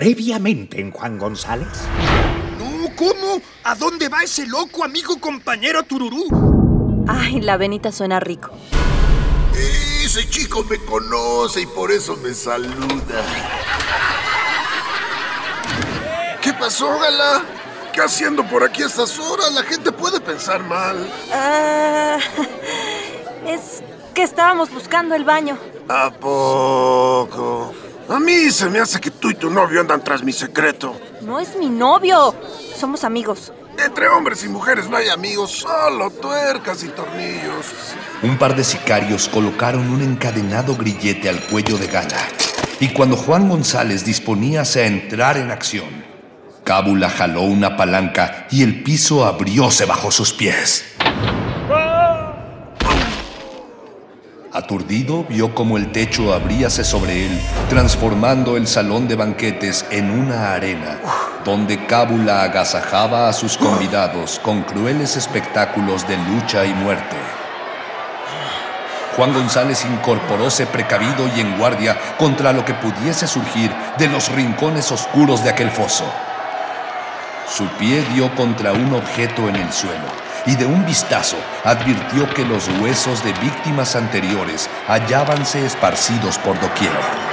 previamente en Juan González? No, ¿cómo? ¿A dónde va ese loco amigo compañero Tururú? Ay, la venita suena rico. Ese chico me conoce y por eso me saluda. ¿Qué pasó, Gala? ¿Qué haciendo por aquí a estas horas? La gente puede pensar mal. Ah, es que estábamos buscando el baño. ¿A poco? A mí se me hace que tú y tu novio andan tras mi secreto. No es mi novio. Somos amigos. Entre hombres y mujeres no hay amigos, solo tuercas y tornillos. Un par de sicarios colocaron un encadenado grillete al cuello de Gala. Y cuando Juan González disponíase a entrar en acción, Cábula jaló una palanca y el piso abrióse bajo sus pies. Aturdido, vio como el techo abríase sobre él, transformando el salón de banquetes en una arena, donde Cábula agasajaba a sus convidados con crueles espectáculos de lucha y muerte. Juan González incorporóse precavido y en guardia contra lo que pudiese surgir de los rincones oscuros de aquel foso. Su pie dio contra un objeto en el suelo y de un vistazo advirtió que los huesos de víctimas anteriores hallábanse esparcidos por doquier.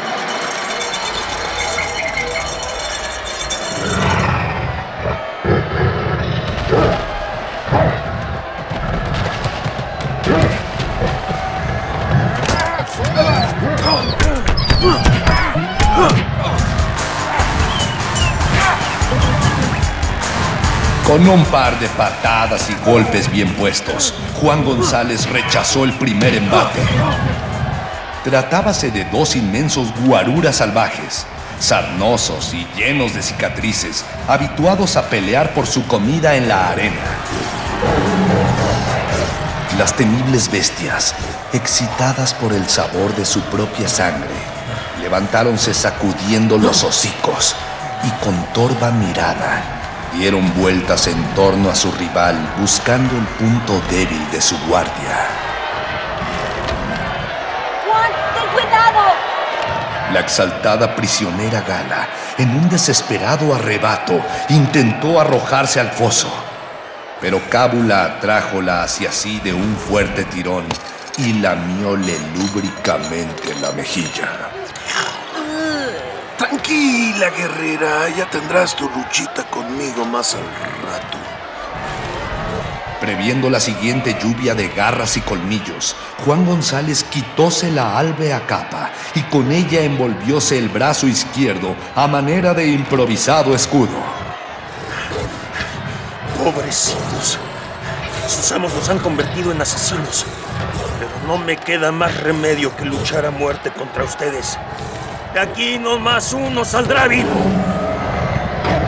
Con un par de patadas y golpes bien puestos, Juan González rechazó el primer embate. Tratábase de dos inmensos guaruras salvajes, sarnosos y llenos de cicatrices, habituados a pelear por su comida en la arena. Las temibles bestias, excitadas por el sabor de su propia sangre, levantáronse sacudiendo los hocicos y con torva mirada dieron vueltas en torno a su rival buscando el punto débil de su guardia. ¡Juan, ten cuidado! La exaltada prisionera Gala, en un desesperado arrebato, intentó arrojarse al foso. Pero Cábula atrájola hacia sí de un fuerte tirón y lamióle lúbricamente la mejilla. Tranquila, guerrera, ya tendrás tu luchita conmigo más al rato. Previendo la siguiente lluvia de garras y colmillos, Juan González quitóse la albea capa y con ella envolvióse el brazo izquierdo a manera de improvisado escudo. Pobrecitos. Sus amos los han convertido en asesinos. Pero no me queda más remedio que luchar a muerte contra ustedes. De aquí nomás uno saldrá vivo.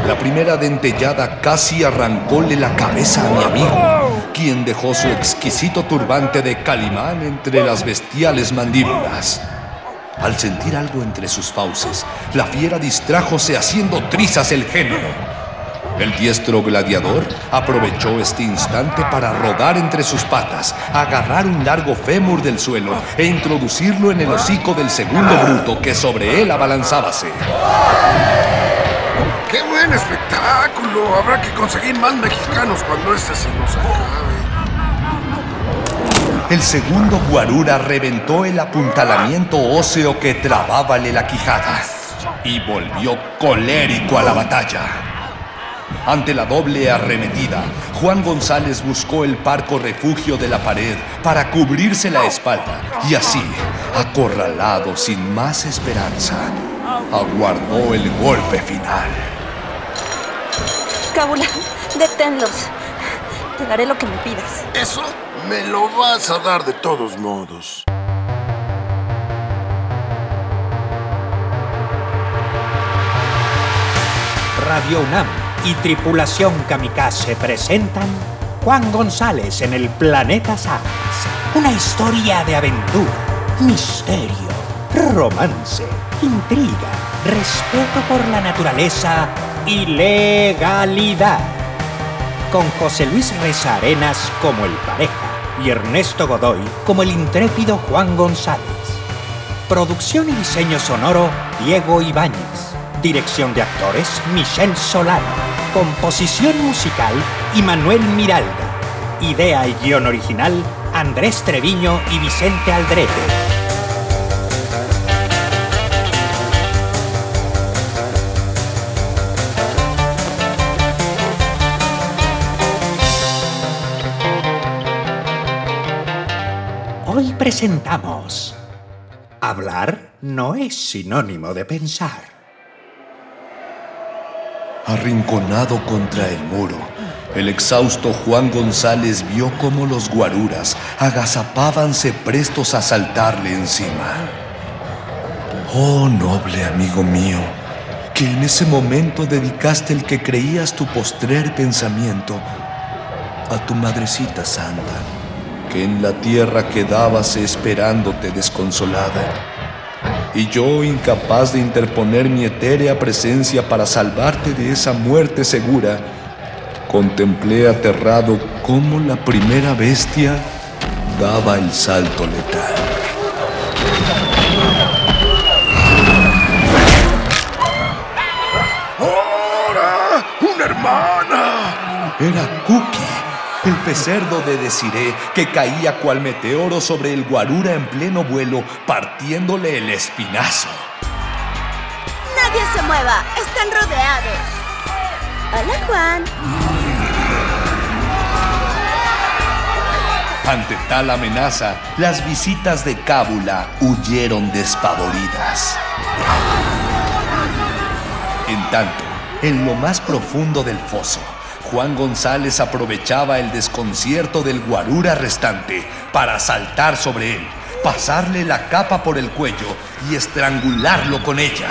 La primera dentellada casi arrancóle la cabeza a mi amigo, quien dejó su exquisito turbante de calimán entre las bestiales mandíbulas. Al sentir algo entre sus fauces, la fiera distrájose haciendo trizas el género. El diestro gladiador aprovechó este instante para rodar entre sus patas, agarrar un largo fémur del suelo e introducirlo en el hocico del segundo bruto que sobre él abalanzábase. ¡Qué buen espectáculo! Habrá que conseguir más mexicanos cuando este se nos acabe. El segundo guarura reventó el apuntalamiento óseo que trabábale la quijada y volvió colérico a la batalla. Ante la doble arremetida, Juan González buscó el parco refugio de la pared para cubrirse la espalda y así, acorralado sin más esperanza, aguardó el golpe final. Cábula, deténlos. Te daré lo que me pidas. Eso me lo vas a dar de todos modos. Radio UNAM y Tripulación Kamikaze presentan Juan González en el Planeta Sagas. Una historia de aventura, misterio, romance, intriga, respeto por la naturaleza y legalidad. Con José Luis Reza Arenas como el pareja y Ernesto Godoy como el intrépido Juan González. Producción y diseño sonoro Diego Ibáñez. Dirección de actores Michelle Solano. Composición musical Manuel Miralda. Idea y guion original Andrés Treviño y Vicente Aldrete. Hoy presentamos... Hablar no es sinónimo de pensar. Arrinconado contra el muro, el exhausto Juan González vio cómo los guaruras agazapábanse prestos a saltarle encima. Oh, noble amigo mío, que en ese momento dedicaste el que creías tu postrer pensamiento a tu madrecita santa que en la tierra quedábase esperándote desconsolada. Y yo, incapaz de interponer mi etérea presencia para salvarte de esa muerte segura, contemplé aterrado cómo la primera bestia daba el salto letal. ¡Ahora! ¡Una hermana! Era Cookie el pecerdo de Desiré que caía cual meteoro sobre el guarura en pleno vuelo, partiéndole el espinazo. Nadie se mueva, están rodeados. Hola, Juan. Ante tal amenaza, las visitas de Cábula huyeron despavoridas. En tanto, en lo más profundo del foso, Juan González aprovechaba el desconcierto del guarura restante para saltar sobre él, pasarle la capa por el cuello y estrangularlo con ella.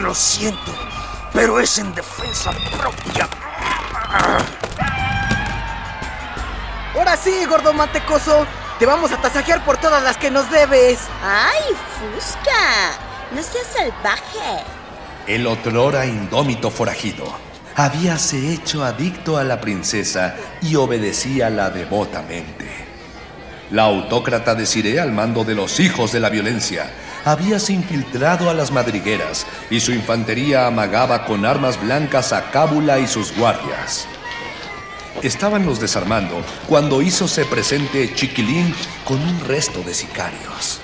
Lo siento, pero es en defensa propia. Ahora sí, gordo mantecoso. Te vamos a tasajear por todas las que nos debes. ¡Ay, Fusca! No seas salvaje. El otrora indómito forajido habíase hecho adicto a la princesa y obedecíala devotamente. La autócrata de Siré al mando de los hijos de la violencia habíase infiltrado a las madrigueras y su infantería amagaba con armas blancas a Cábula y sus guardias. Estaban los desarmando cuando hízose presente Chiquilín con un resto de sicarios.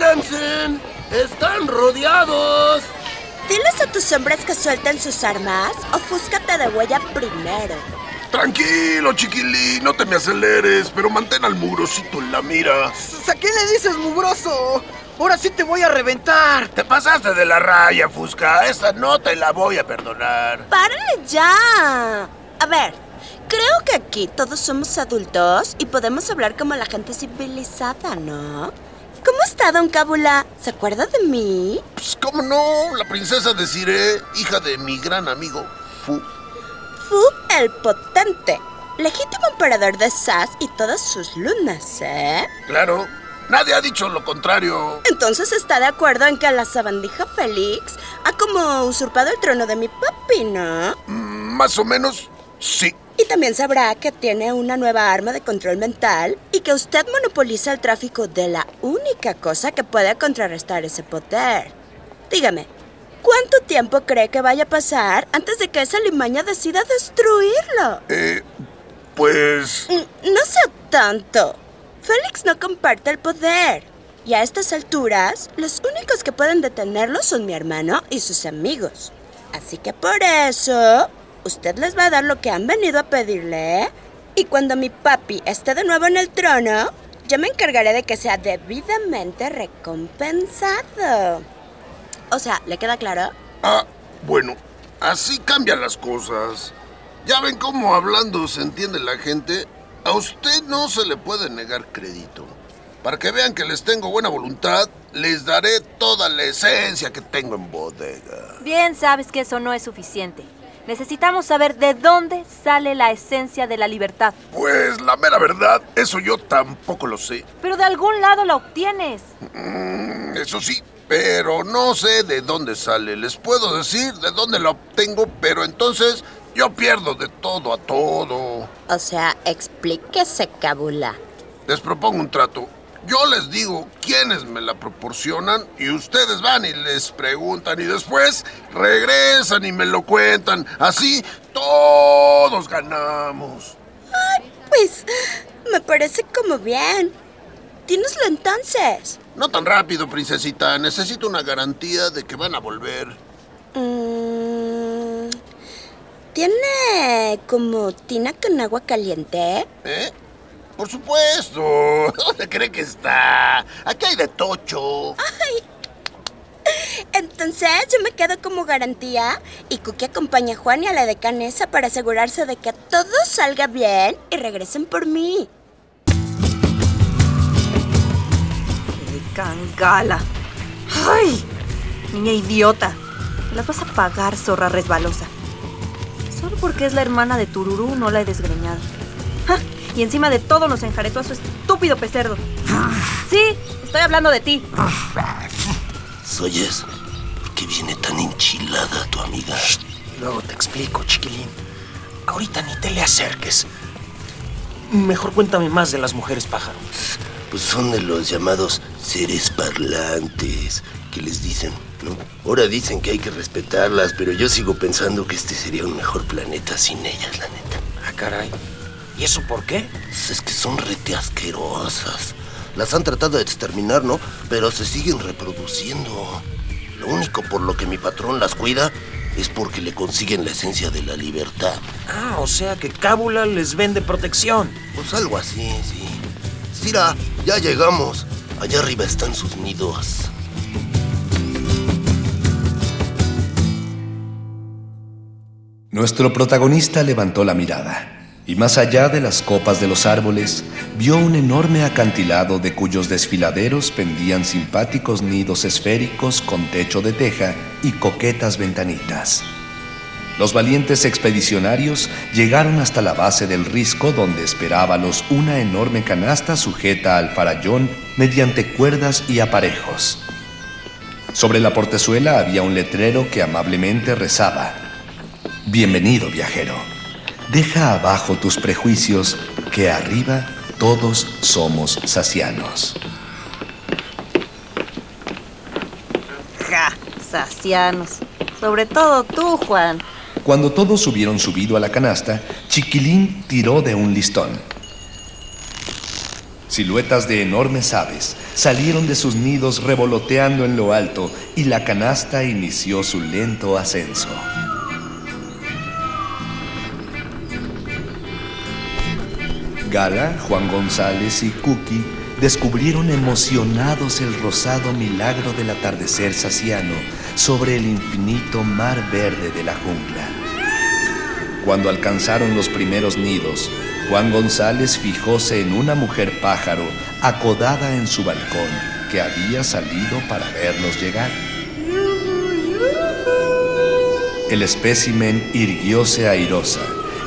¡Ríndanse! ¡Están rodeados! Diles a tus hombres que suelten sus armas o fúscate de huella primero. Tranquilo, chiquilín, no te me aceleres, pero mantén al mugrosito en la mira. ¿A qué le dices, mugroso? Ahora sí te voy a reventar. Te pasaste de la raya, Fusca. Esta no te la voy a perdonar. ¡Párale ya! A ver, creo que aquí todos somos adultos y podemos hablar como la gente civilizada, ¿no? ¿Cómo está, don Cábula? ¿Se acuerda de mí? Pues, ¿cómo no? La princesa de Siré, hija de mi gran amigo Fu. Fu el Potente, legítimo emperador de Sas y todas sus lunas, ¿eh? Claro, nadie ha dicho lo contrario. Entonces está de acuerdo en que la sabandija Félix ha como usurpado el trono de mi papi, ¿no? Mm, más o menos, sí. Y también sabrá que tiene una nueva arma de control mental y que usted monopoliza el tráfico de la única cosa que puede contrarrestar ese poder. Dígame, ¿cuánto tiempo cree que vaya a pasar antes de que esa limaña decida destruirlo? Eh, pues... Mm, no sé tanto. Félix no comparte el poder. Y a estas alturas, los únicos que pueden detenerlo son mi hermano y sus amigos. Así que por eso, usted les va a dar lo que han venido a pedirle, ¿eh? Y cuando mi papi esté de nuevo en el trono, yo me encargaré de que sea debidamente recompensado. O sea, ¿le queda claro? Ah, bueno, así cambian las cosas. Ya ven cómo hablando se entiende la gente. A usted no se le puede negar crédito. Para que vean que les tengo buena voluntad, les daré toda la esencia que tengo en bodega. Bien, sabes que eso no es suficiente. Necesitamos saber de dónde sale la esencia de la libertad. Pues la mera verdad, eso yo tampoco lo sé. Pero de algún lado la obtienes. Mm, eso sí, pero no sé de dónde sale. Les puedo decir de dónde la obtengo, pero entonces yo pierdo de todo a todo. O sea, explíquese, Cabula. les propongo un trato. Yo les digo quiénes me la proporcionan y ustedes van y les preguntan y después regresan y me lo cuentan. Así todos ganamos. Ay, pues me parece como bien. Dínoslo entonces. No tan rápido, princesita. Necesito una garantía de que van a volver. Mm, ¿Tiene como tina con agua caliente? ¿Eh? Por supuesto. ¿Dónde cree que está? Aquí hay de tocho. Ay. Entonces yo me quedo como garantía y Cookie acompaña a Juan y a la decanesa para asegurarse de que todo salga bien y regresen por mí. Cangala. ¡Ay! Niña idiota. Las vas a pagar, zorra resbalosa. Solo porque es la hermana de Tururú no la he desgreñado. ¡Ja! Y encima de todo nos enjaretó a su estúpido pecerdo. Sí, estoy hablando de ti. ¿Oyes? ¿Por qué viene tan enchilada tu amiga? Luego te explico, chiquilín. Ahorita ni te le acerques. Mejor cuéntame más de las mujeres pájaro. Pues son de los llamados seres parlantes, que les dicen, ¿no? Ahora dicen que hay que respetarlas, pero yo sigo pensando que este sería un mejor planeta sin ellas, la neta. Ah, caray. ¿Y eso por qué? Pues es que son rete asquerosas. Las han tratado de exterminar, ¿no? Pero se siguen reproduciendo. Lo único por lo que mi patrón las cuida es porque le consiguen la esencia de la libertad. Ah, o sea que Cábula les vende protección. Pues algo así, sí. Sira, ya llegamos. Allá arriba están sus nidos. Nuestro protagonista levantó la mirada y más allá de las copas de los árboles vio un enorme acantilado de cuyos desfiladeros pendían simpáticos nidos esféricos con techo de teja y coquetas ventanitas. Los valientes expedicionarios llegaron hasta la base del risco donde esperábalos una enorme canasta sujeta al farallón mediante cuerdas y aparejos. Sobre la portezuela había un letrero que amablemente rezaba, Bienvenido viajero, deja abajo tus prejuicios que arriba todos somos sacianos. Ja, sacianos. Sobre todo tú, Juan. Cuando todos hubieron subido a la canasta, Chiquilín tiró de un listón. Siluetas de enormes aves salieron de sus nidos revoloteando en lo alto y la canasta inició su lento ascenso. Gala, Juan González y Cookie descubrieron emocionados el rosado milagro del atardecer saciano sobre el infinito mar verde de la jungla. Cuando alcanzaron los primeros nidos, Juan González fijóse en una mujer pájaro acodada en su balcón que había salido para verlos llegar. El espécimen irguióse airosa,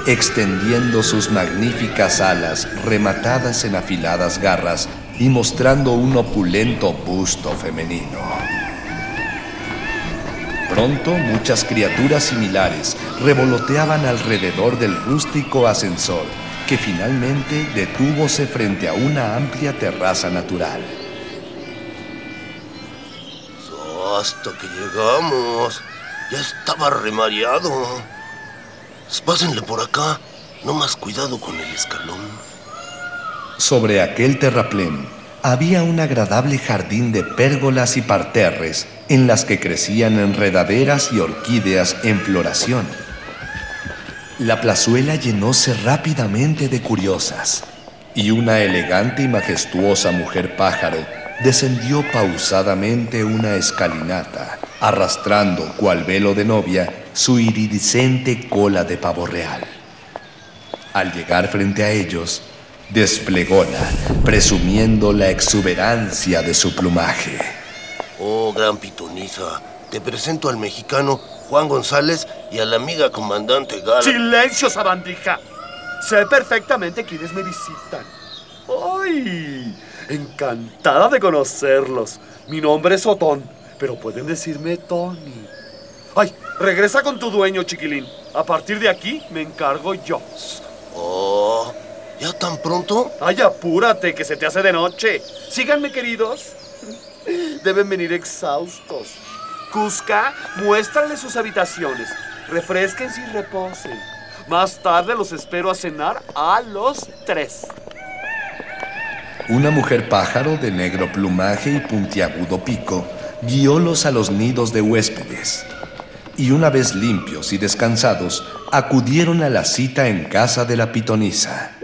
extendiendo sus magníficas alas rematadas en afiladas garras y mostrando un opulento busto femenino. Pronto muchas criaturas similares revoloteaban alrededor del rústico ascensor que finalmente detúvose frente a una amplia terraza natural. Hasta que llegamos. Ya estaba remareado. Pásenle por acá. No más cuidado con el escalón. Sobre aquel terraplén había un agradable jardín de pérgolas y parterres en las que crecían enredaderas y orquídeas en floración. La plazuela llenóse rápidamente de curiosas y una elegante y majestuosa mujer pájaro descendió pausadamente una escalinata, arrastrando, cual velo de novia, su iridiscente cola de pavo real. Al llegar frente a ellos, desplególa, presumiendo la exuberancia de su plumaje. Oh, gran pitoniza, te presento al mexicano Juan González y a la amiga comandante Gala. ¡Silencio, sabandija! Sé perfectamente quiénes me visitan. ¡Ay! Encantada de conocerlos. Mi nombre es Otón, pero pueden decirme Tony. ¡Ay! Regresa con tu dueño, chiquilín. A partir de aquí me encargo yo. Oh, ¿Ya tan pronto? Ay, apúrate, que se te hace de noche. Síganme, queridos. Deben venir exhaustos. Cusca, muéstrale sus habitaciones. Refresquense y reposen. Más tarde los espero a cenar a los tres. Una mujer pájaro de negro plumaje y puntiagudo pico guiólos a los nidos de huéspedes. Y una vez limpios y descansados, acudieron a la cita en casa de la pitonisa.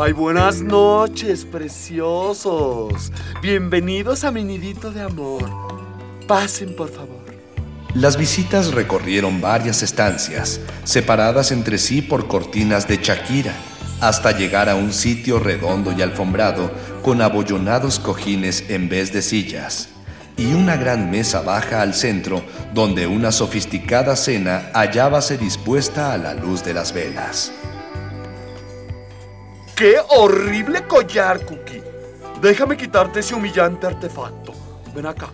Ay, buenas noches, preciosos. Bienvenidos a mi nidito de amor. Pasen, por favor. Las visitas recorrieron varias estancias, separadas entre sí por cortinas de Shakira, hasta llegar a un sitio redondo y alfombrado con abollonados cojines en vez de sillas, y una gran mesa baja al centro donde una sofisticada cena hallábase dispuesta a la luz de las velas. ¡Qué horrible collar, Cookie! Déjame quitarte ese humillante artefacto. Ven acá.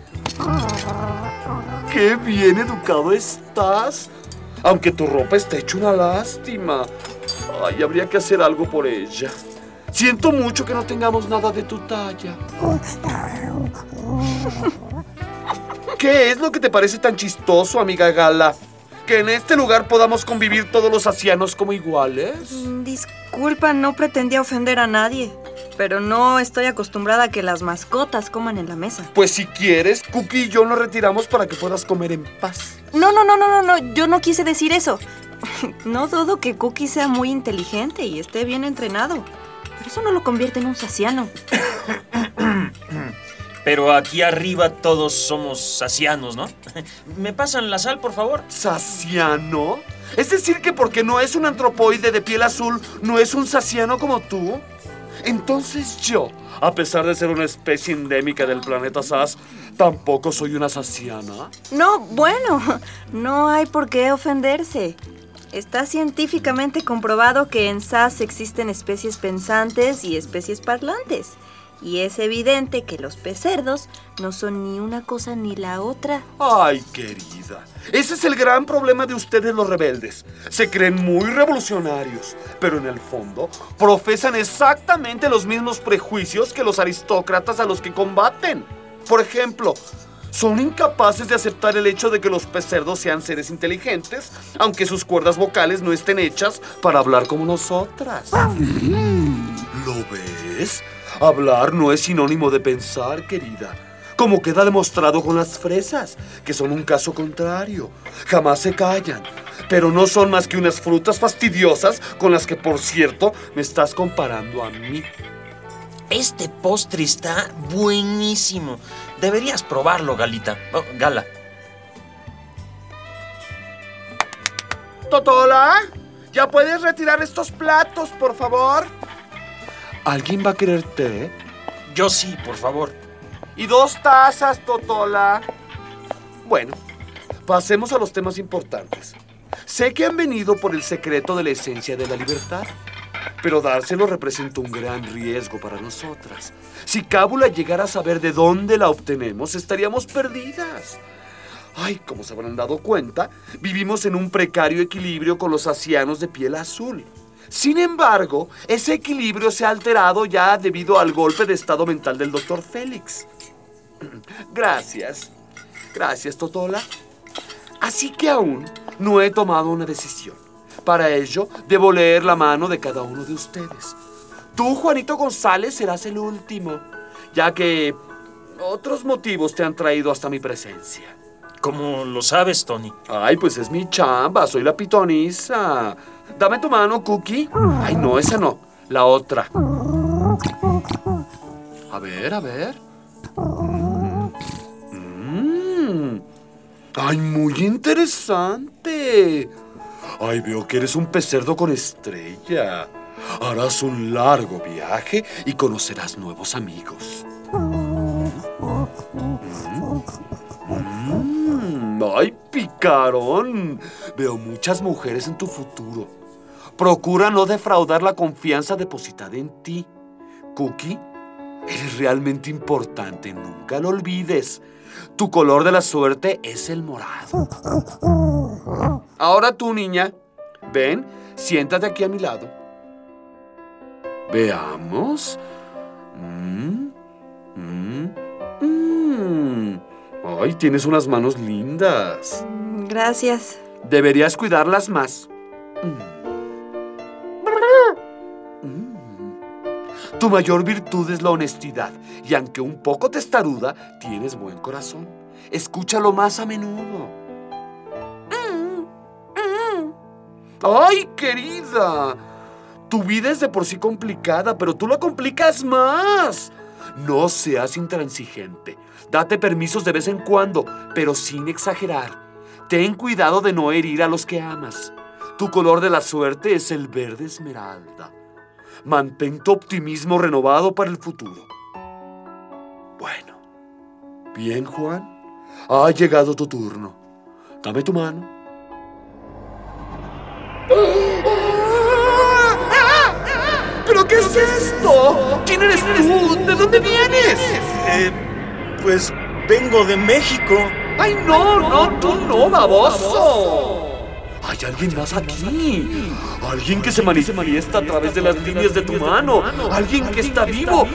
¡Qué bien educado estás! Aunque tu ropa esté hecha una lástima. Ay, habría que hacer algo por ella. Siento mucho que no tengamos nada de tu talla. ¿Qué es lo que te parece tan chistoso, amiga Gala? ¿Que en este lugar podamos convivir todos los asianos como iguales? Mm, Disculpa, no pretendía ofender a nadie. Pero no estoy acostumbrada a que las mascotas coman en la mesa. Pues si quieres, Cookie y yo nos retiramos para que puedas comer en paz. No, no, no, no, no, no. Yo no quise decir eso. No dudo que Cookie sea muy inteligente y esté bien entrenado. Pero eso no lo convierte en un saciano. Pero aquí arriba todos somos sacianos, ¿no? ¿Me pasan la sal, por favor? ¿Saciano? Es decir, que porque no es un antropoide de piel azul, no es un saciano como tú. Entonces yo, a pesar de ser una especie endémica del planeta SAS, tampoco soy una saciana. No, bueno, no hay por qué ofenderse. Está científicamente comprobado que en SAS existen especies pensantes y especies parlantes. Y es evidente que los pecerdos no son ni una cosa ni la otra. Ay, querida. Ese es el gran problema de ustedes los rebeldes. Se creen muy revolucionarios, pero en el fondo profesan exactamente los mismos prejuicios que los aristócratas a los que combaten. Por ejemplo, son incapaces de aceptar el hecho de que los pecerdos sean seres inteligentes, aunque sus cuerdas vocales no estén hechas para hablar como nosotras. ¿Lo ves? Hablar no es sinónimo de pensar, querida. Como queda demostrado con las fresas, que son un caso contrario. Jamás se callan, pero no son más que unas frutas fastidiosas con las que, por cierto, me estás comparando a mí. Este postre está buenísimo. Deberías probarlo, Galita. Oh, Gala. Totola, ¿ya puedes retirar estos platos, por favor? ¿Alguien va a querer té? Yo sí, por favor. Y dos tazas, Totola. Bueno, pasemos a los temas importantes. Sé que han venido por el secreto de la esencia de la libertad, pero dárselo representa un gran riesgo para nosotras. Si Cábula llegara a saber de dónde la obtenemos, estaríamos perdidas. Ay, como se habrán dado cuenta, vivimos en un precario equilibrio con los asianos de piel azul. Sin embargo, ese equilibrio se ha alterado ya debido al golpe de estado mental del doctor Félix. Gracias. Gracias, Totola. Así que aún no he tomado una decisión. Para ello, debo leer la mano de cada uno de ustedes. Tú, Juanito González, serás el último, ya que otros motivos te han traído hasta mi presencia. ¿Cómo lo sabes, Tony? Ay, pues es mi chamba, soy la pitonisa. Dame tu mano, Cookie. Ay, no, esa no, la otra. A ver, a ver. Mm. Ay, muy interesante. Ay, veo que eres un pecerdo con estrella. Harás un largo viaje y conocerás nuevos amigos. Mm, ¡Ay, picarón! Veo muchas mujeres en tu futuro. Procura no defraudar la confianza depositada en ti. Cookie, eres realmente importante, nunca lo olvides. Tu color de la suerte es el morado. Ahora tú, niña, Ven, siéntate aquí a mi lado. Veamos. Mm, mm, mm. Ay, tienes unas manos lindas. Gracias. Deberías cuidarlas más. Tu mayor virtud es la honestidad, y aunque un poco testaruda, tienes buen corazón. Escúchalo más a menudo. ¡Ay, querida! Tu vida es de por sí complicada, pero tú la complicas más. No seas intransigente. Date permisos de vez en cuando, pero sin exagerar. Ten cuidado de no herir a los que amas. Tu color de la suerte es el verde esmeralda. Mantén tu optimismo renovado para el futuro. Bueno. Bien, Juan. Ha llegado tu turno. Dame tu mano. ¿Pero qué es esto? ¿Quién eres tú? ¿De dónde vienes? Eh, pues vengo de México. ¡Ay, no, no, tú no, baboso! Hay alguien más aquí. Alguien que se manifiesta a través de las líneas de tu mano. Alguien que está vivo,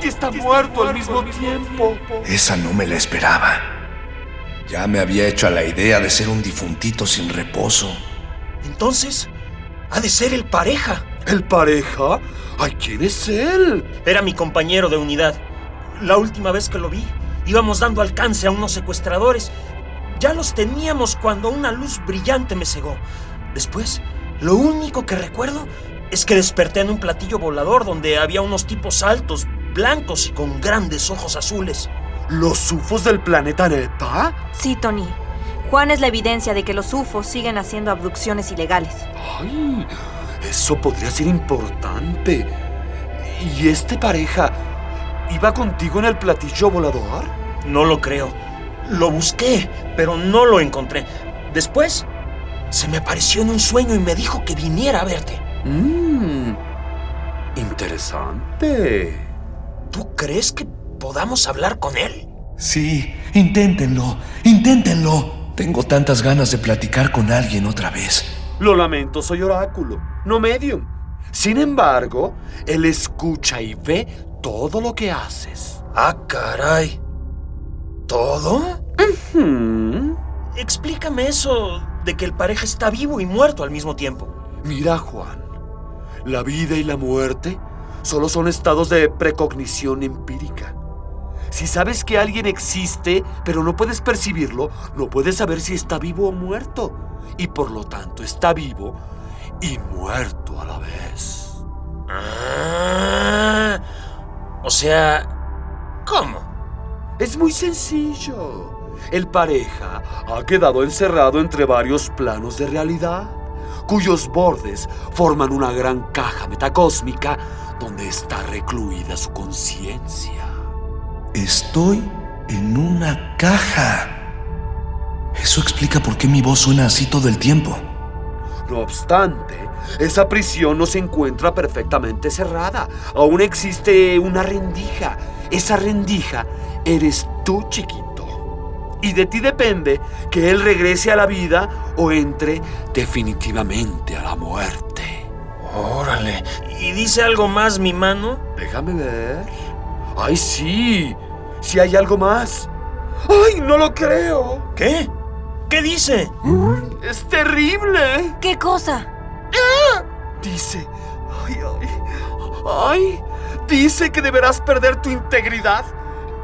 que está muerto al mismo tiempo. Esa no me la esperaba. Ya me había hecho a la idea de ser un difuntito sin reposo. Entonces, ha de ser el pareja. ¿El pareja? Ay, ¿quién es él? Era mi compañero de unidad. La última vez que lo vi, íbamos dando alcance a unos secuestradores. Ya los teníamos cuando una luz brillante me cegó. Después, lo único que recuerdo es que desperté en un platillo volador donde había unos tipos altos, blancos y con grandes ojos azules. ¿Los UFOs del planeta Neta? Sí, Tony. Juan es la evidencia de que los UFOs siguen haciendo abducciones ilegales. Ay, eso podría ser importante. ¿Y este pareja iba contigo en el platillo volador? No lo creo. Lo busqué, pero no lo encontré. Después, se me apareció en un sueño y me dijo que viniera a verte. Mmm. Interesante. ¿Tú crees que podamos hablar con él? Sí, inténtenlo, inténtenlo. Tengo tantas ganas de platicar con alguien otra vez. Lo lamento, soy oráculo, no medium. Sin embargo, él escucha y ve todo lo que haces. Ah, caray. ¿Todo? Explícame eso de que el pareja está vivo y muerto al mismo tiempo. Mira, Juan, la vida y la muerte solo son estados de precognición empírica. Si sabes que alguien existe, pero no puedes percibirlo, no puedes saber si está vivo o muerto. Y por lo tanto está vivo y muerto a la vez. Ah, o sea, ¿cómo? Es muy sencillo. El pareja ha quedado encerrado entre varios planos de realidad, cuyos bordes forman una gran caja metacósmica donde está recluida su conciencia. Estoy en una caja. Eso explica por qué mi voz suena así todo el tiempo. No obstante, esa prisión no se encuentra perfectamente cerrada. Aún existe una rendija. Esa rendija eres tú, chiquito. Y de ti depende que él regrese a la vida o entre definitivamente a la muerte. Órale. ¿Y dice algo más mi mano? Déjame ver. ¡Ay, sí! Si hay algo más. ¡Ay, no lo creo! ¿Qué? ¿Qué dice? ¡Es terrible! ¿Qué cosa? Dice. ¡Ay, ay! ¡Ay! Dice que deberás perder tu integridad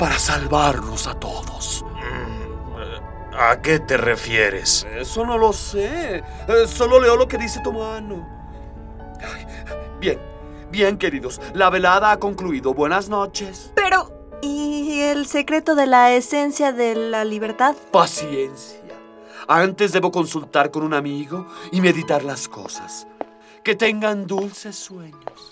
para salvarnos a todos. ¿A qué te refieres? Eso no lo sé. Eh, solo leo lo que dice tu mano. Bien, bien, queridos. La velada ha concluido. Buenas noches. Pero... ¿Y el secreto de la esencia de la libertad? Paciencia. Antes debo consultar con un amigo y meditar las cosas. Que tengan dulces sueños.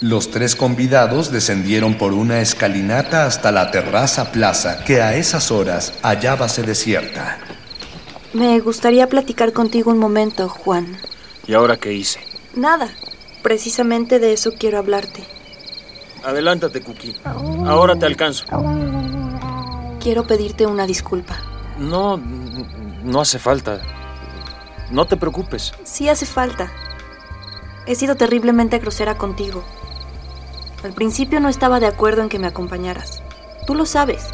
Los tres convidados descendieron por una escalinata hasta la terraza plaza que a esas horas hallábase desierta. Me gustaría platicar contigo un momento, Juan. ¿Y ahora qué hice? Nada. Precisamente de eso quiero hablarte. Adelántate, Cookie. Ahora te alcanzo. Quiero pedirte una disculpa. No, no hace falta. No te preocupes. Sí hace falta. He sido terriblemente grosera contigo. Al principio no estaba de acuerdo en que me acompañaras. Tú lo sabes.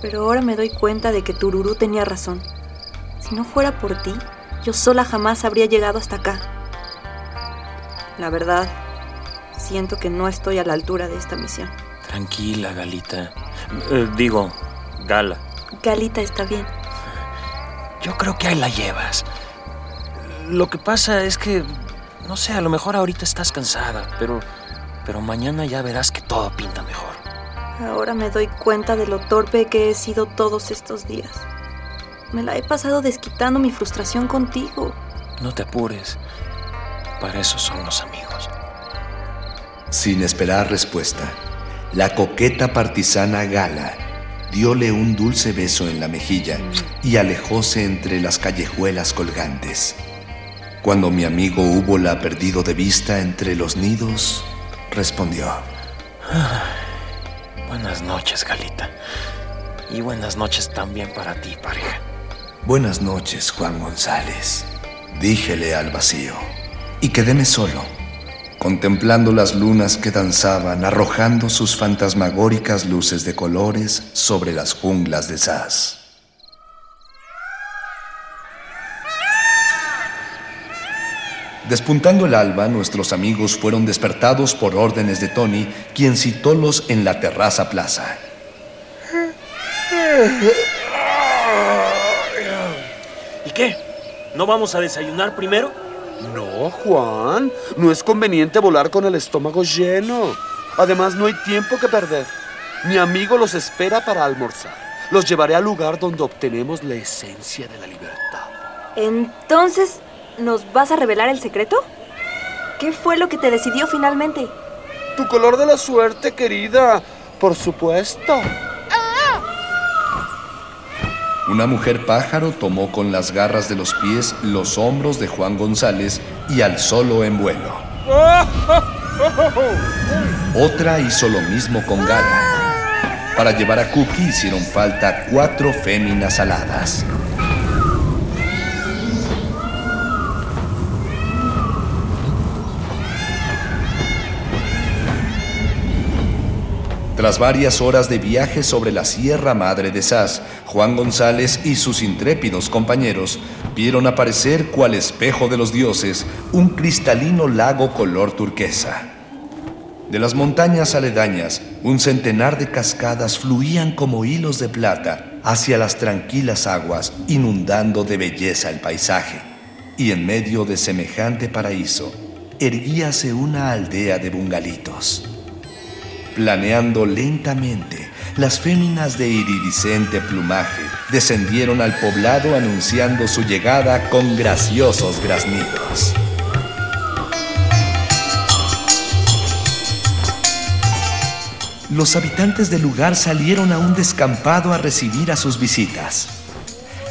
Pero ahora me doy cuenta de que Tururú tenía razón. Si no fuera por ti, yo sola jamás habría llegado hasta acá. La verdad, siento que no estoy a la altura de esta misión. Tranquila, Galita. Eh, digo, Gala. Galita está bien. Yo creo que ahí la llevas. Lo que pasa es que, no sé, a lo mejor ahorita estás cansada, pero, pero mañana ya verás que todo pinta mejor. Ahora me doy cuenta de lo torpe que he sido todos estos días. Me la he pasado desquitando mi frustración contigo. No te apures. Para eso son los amigos. Sin esperar respuesta, la coqueta partisana Gala diole un dulce beso en la mejilla y alejóse entre las callejuelas colgantes. Cuando mi amigo hubo la perdido de vista entre los nidos, respondió. Buenas noches, Galita. Y buenas noches también para ti, pareja. Buenas noches, Juan González, díjele al vacío. Y quedéme solo, contemplando las lunas que danzaban, arrojando sus fantasmagóricas luces de colores sobre las junglas de Saz. Despuntando el alba, nuestros amigos fueron despertados por órdenes de Tony, quien citólos en la terraza plaza. ¿Y qué? ¿No vamos a desayunar primero? No, Juan. No es conveniente volar con el estómago lleno. Además, no hay tiempo que perder. Mi amigo los espera para almorzar. Los llevaré al lugar donde obtenemos la esencia de la libertad. Entonces, ¿nos vas a revelar el secreto? ¿Qué fue lo que te decidió finalmente? Tu color de la suerte, querida. Por supuesto. Una mujer pájaro tomó con las garras de los pies los hombros de Juan González y alzólo en vuelo. Otra hizo lo mismo con Gala. Para llevar a Cookie hicieron falta cuatro féminas aladas. Tras varias horas de viaje sobre la Sierra Madre de Saz, Juan González y sus intrépidos compañeros vieron aparecer cual espejo de los dioses un cristalino lago color turquesa. De las montañas aledañas, un centenar de cascadas fluían como hilos de plata hacia las tranquilas aguas, inundando de belleza el paisaje. Y en medio de semejante paraíso, erguíase una aldea de bungalitos. Planeando lentamente, las féminas de iridiscente plumaje descendieron al poblado anunciando su llegada con graciosos graznidos. Los habitantes del lugar salieron a un descampado a recibir a sus visitas.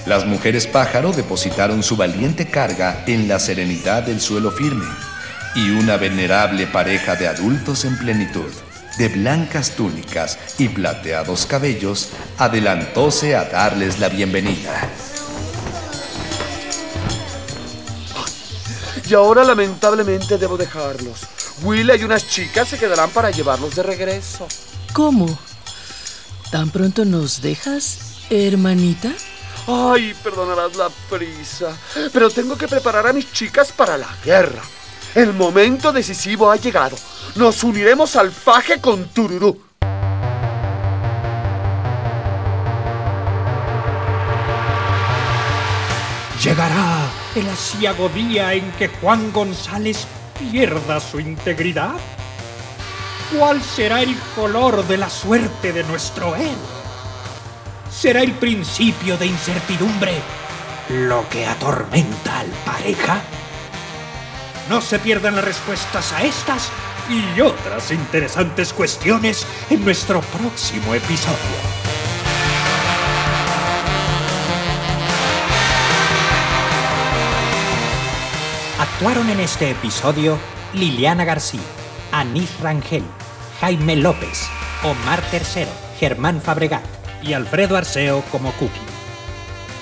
Las mujeres pájaro depositaron su valiente carga en la serenidad del suelo firme y una venerable pareja de adultos en plenitud de blancas túnicas y plateados cabellos, adelantóse a darles la bienvenida. Y ahora lamentablemente debo dejarlos. Will y unas chicas se quedarán para llevarlos de regreso. ¿Cómo? ¿Tan pronto nos dejas, hermanita? Ay, perdonarás la prisa, pero tengo que preparar a mis chicas para la guerra. El momento decisivo ha llegado. Nos uniremos al faje con Tururú. ¿Llegará el asiago día en que Juan González pierda su integridad? ¿Cuál será el color de la suerte de nuestro héroe? ¿Será el principio de incertidumbre lo que atormenta al pareja? No se pierdan las respuestas a estas y otras interesantes cuestiones en nuestro próximo episodio. Actuaron en este episodio Liliana García, Anís Rangel, Jaime López, Omar Tercero, Germán Fabregat y Alfredo Arceo como Cookie.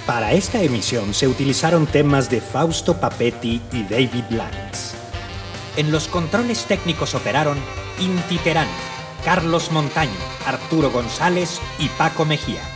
Para esta emisión se utilizaron temas de Fausto Papetti y David Lance. En los controles técnicos operaron Inti Terán, Carlos Montaño, Arturo González y Paco Mejía.